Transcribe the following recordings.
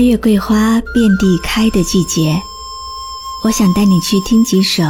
八月桂花遍地开的季节，我想带你去听几首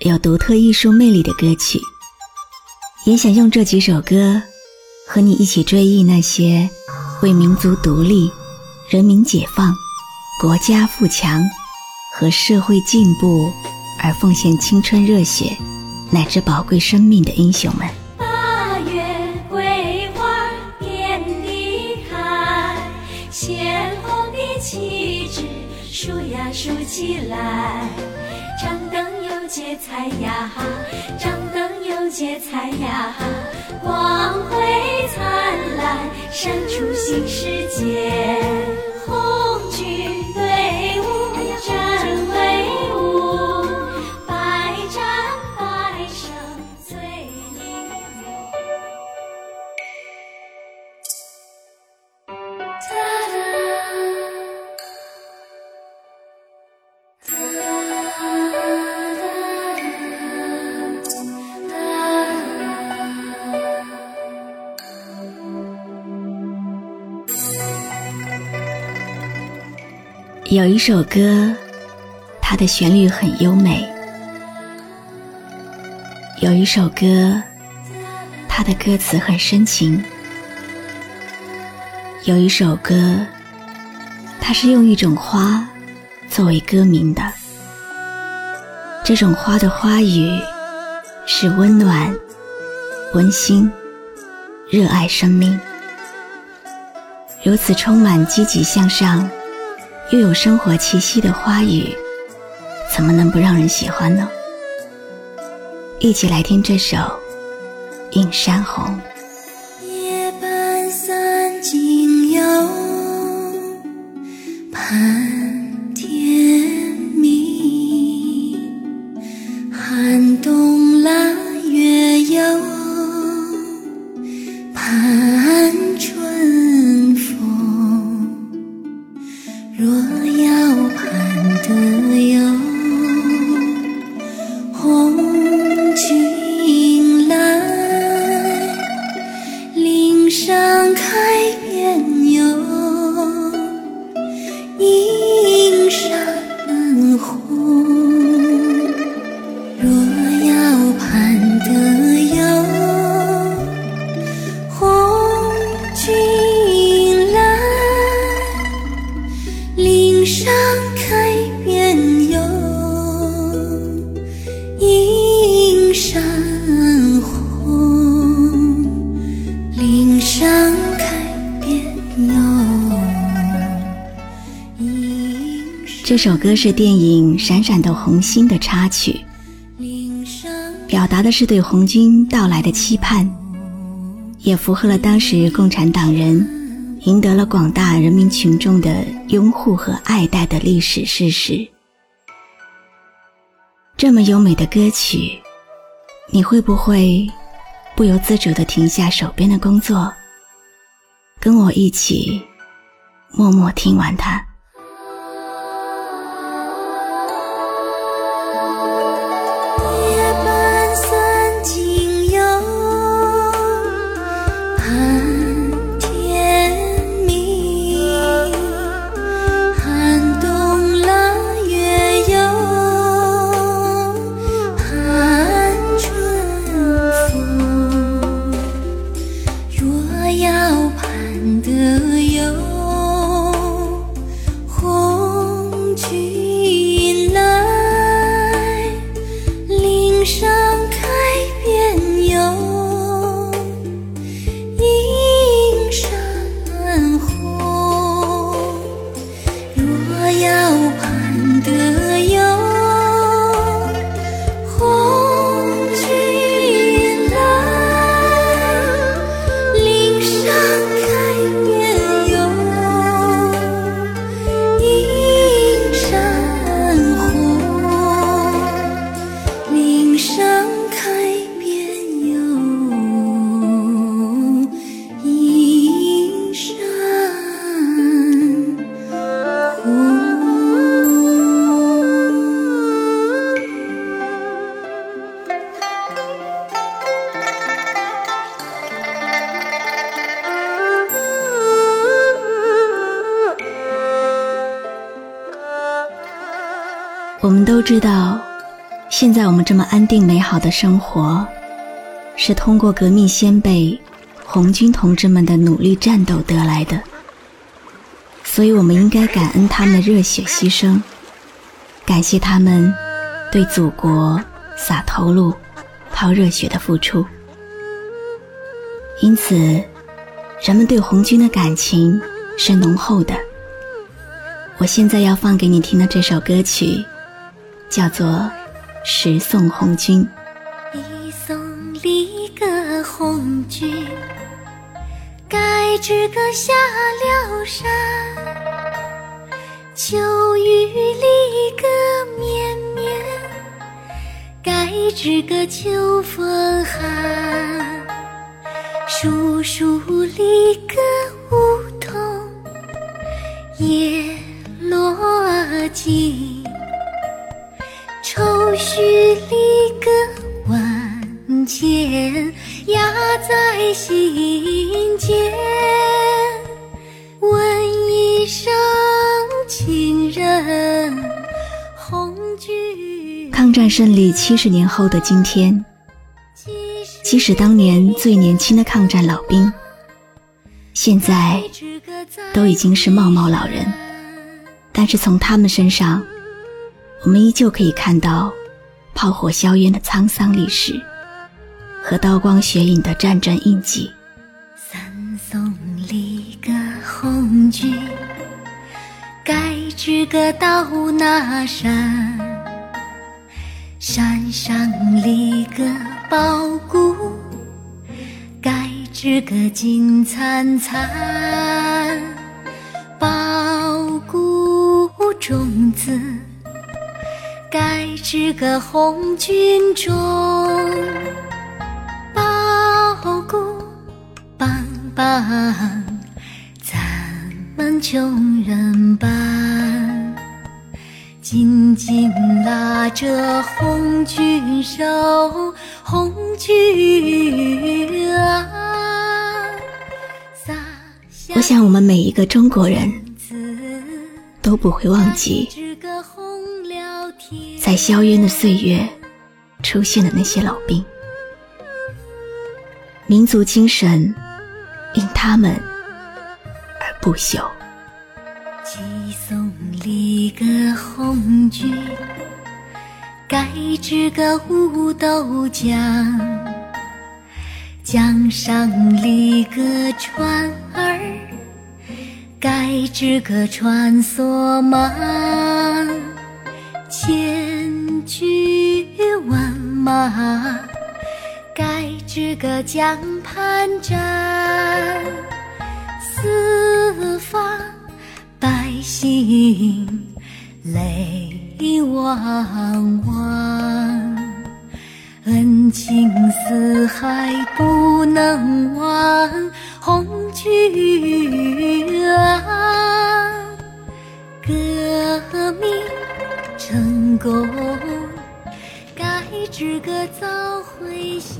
有独特艺术魅力的歌曲，也想用这几首歌和你一起追忆那些为民族独立、人民解放、国家富强和社会进步而奉献青春热血乃至宝贵生命的英雄们。起来，张灯又结彩呀，张灯又结彩呀，光辉灿烂，闪出新世界，红军队。有一首歌，它的旋律很优美；有一首歌，它的歌词很深情；有一首歌，它是用一种花作为歌名的。这种花的花语是温暖、温馨、热爱生命，如此充满积极向上。又有生活气息的花语，怎么能不让人喜欢呢？一起来听这首《映山红》。笑盼得山红，岭上开遍有映山这首歌是电影《闪闪的红星》的插曲，表达的是对红军到来的期盼，也符合了当时共产党人赢得了广大人民群众的拥护和爱戴的历史事实。这么优美的歌曲，你会不会不由自主的停下手边的工作，跟我一起默默听完它？知道，现在我们这么安定美好的生活，是通过革命先辈红军同志们的努力战斗得来的。所以，我们应该感恩他们的热血牺牲，感谢他们对祖国洒头颅、抛热血的付出。因此，人们对红军的感情是浓厚的。我现在要放给你听的这首歌曲，叫做《十送红军》。一送离歌红军，该知歌下了山。秋雨离歌绵绵，该知歌秋风寒。树树离歌梧桐叶落尽，在心间。问一声亲人，红军。抗战胜利七十年后的今天。即使当年最年轻的抗战老兵，现在都已经是茂茂老人，但是从他们身上，我们依旧可以看到炮火硝烟的沧桑历史和刀光血影的战争印记。三送里格红军，该知歌到那山，山上离歌。苞谷，该知个金灿灿；苞谷种子，该知个红军种。棒，咱们穷人般。紧紧拉着红军手，红军啊！我想，我们每一个中国人都不会忘记，在硝烟的岁月出现的那些老兵，民族精神因他们而不朽。寄送离歌红军，该知个五斗江。江上离歌船儿，该知个船索忙。千军万马，该知个江畔站。四方。百姓泪汪汪，恩情四海不能忘。红军啊，革命成功，该知歌早回乡。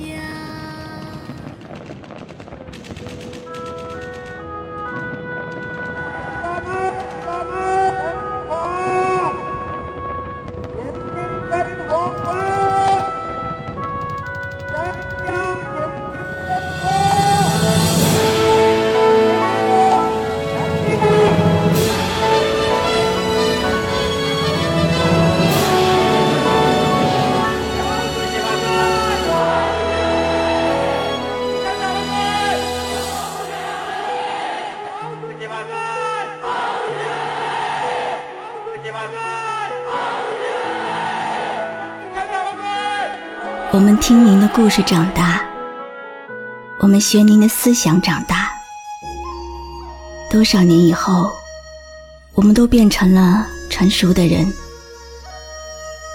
我们听您的故事长大，我们学您的思想长大。多少年以后，我们都变成了成熟的人，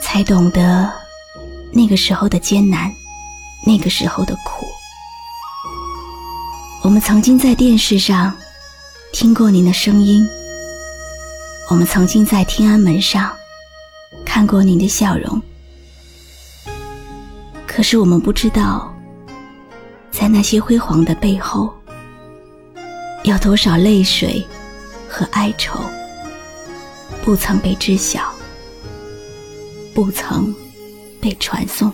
才懂得那个时候的艰难，那个时候的苦。我们曾经在电视上听过您的声音，我们曾经在天安门上看过您的笑容。可是我们不知道，在那些辉煌的背后，有多少泪水和哀愁不曾被知晓。不曾被传颂。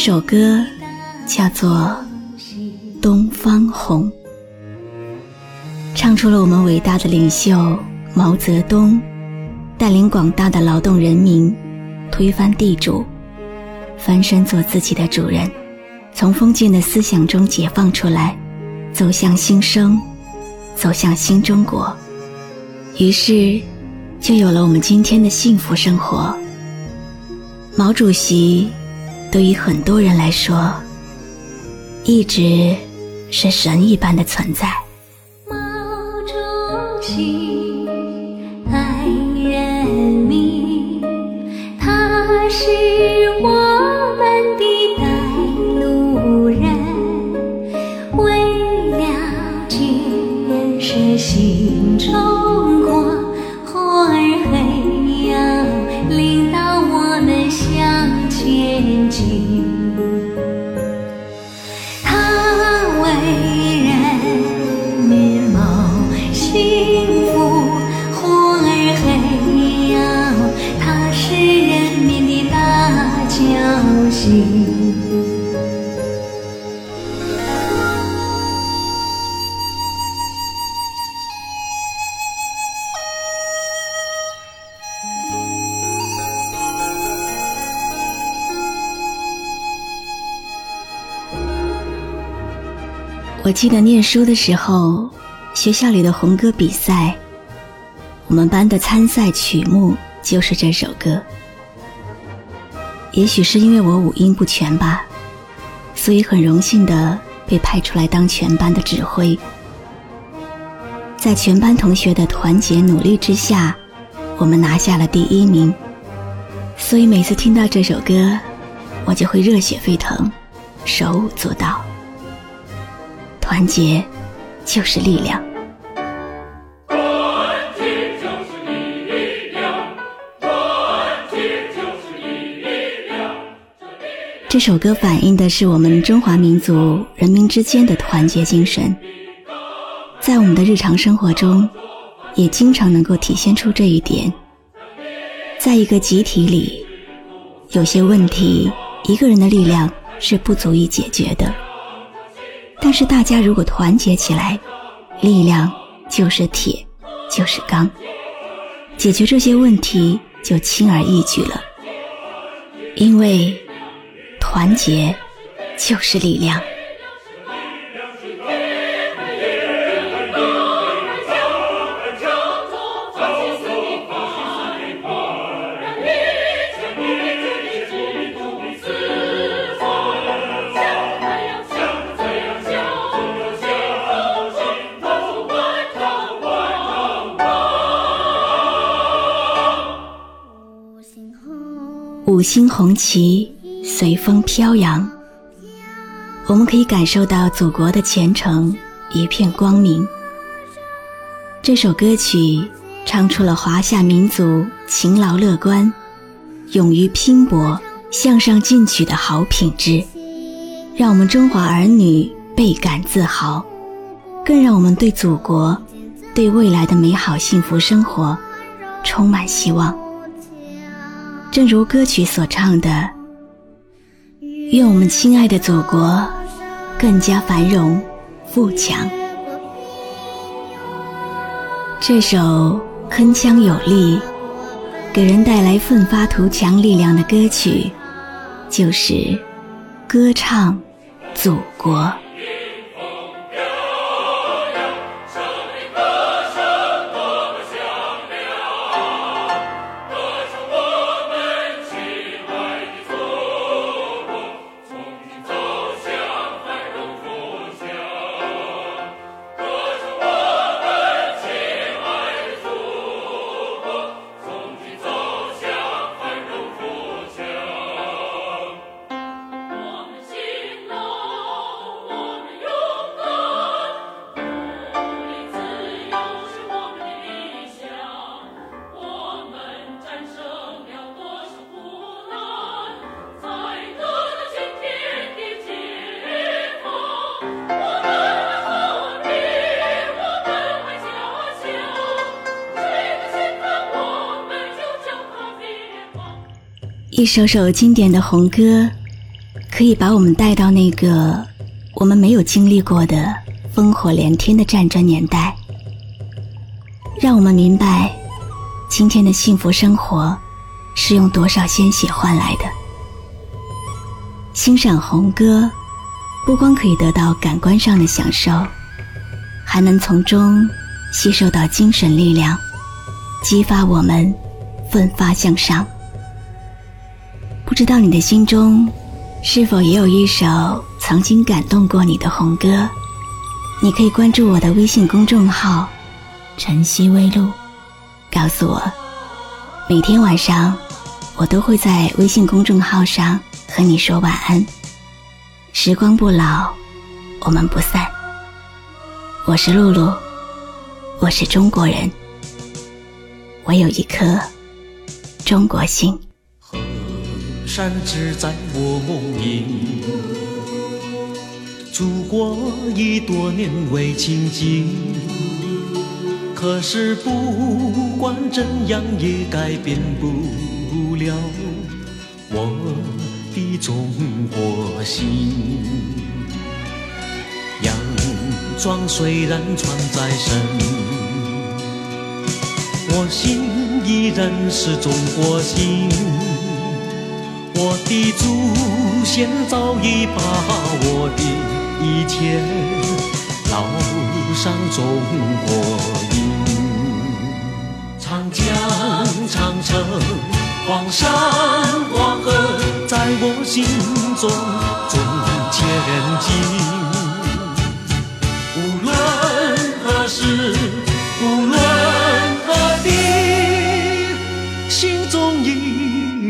首歌叫做《东方红》，唱出了我们伟大的领袖毛泽东带领广大的劳动人民推翻地主，翻身做自己的主人，从封建的思想中解放出来，走向新生，走向新中国。于是，就有了我们今天的幸福生活。毛主席对于很多人来说，一直是神一般的存在。毛主席我记得念书的时候，学校里的红歌比赛，我们班的参赛曲目就是这首歌。也许是因为我五音不全吧，所以很荣幸的被派出来当全班的指挥。在全班同学的团结努力之下，我们拿下了第一名。所以每次听到这首歌，我就会热血沸腾，手舞足蹈。团结就是力量。团结就是力量，团结就是力量。这首歌反映的是我们中华民族人民之间的团结精神，在我们的日常生活中，也经常能够体现出这一点。在一个集体里，有些问题一个人的力量是不足以解决的，但是大家如果团结起来，力量就是铁，就是钢，解决这些问题就轻而易举了。因为团结就是力量。五星红旗随风飘扬，我们可以感受到祖国的前程一片光明。这首歌曲唱出了华夏民族勤劳乐观、勇于拼搏、向上进取的好品质，让我们中华儿女倍感自豪，更让我们对祖国、对未来的美好幸福生活充满希望。正如歌曲所唱的：“愿我们亲爱的祖国更加繁荣富强。”这首铿锵有力、给人带来奋发图强力量的歌曲，就是《歌唱祖国》。一首首经典的红歌，可以把我们带到那个我们没有经历过的烽火连天的战争年代，让我们明白今天的幸福生活是用多少鲜血换来的。欣赏红歌，不光可以得到感官上的享受，还能从中吸收到精神力量，激发我们奋发向上。不知道你的心中是否也有一首曾经感动过你的红歌？你可以关注我的微信公众号“晨曦微露”，告诉我。每天晚上，我都会在微信公众号上和你说晚安。时光不老，我们不散。我是露露，我是中国人，我有一颗中国心。山只在我梦萦，祖国已多年未亲近。可是不管怎样也改变不了我的中国心。洋装虽然穿在身，我心依然是中国心。我的祖先早已把我的一切烙上中国印。长江、长城、黄山、黄河，在我心中总前进。无论何时，无论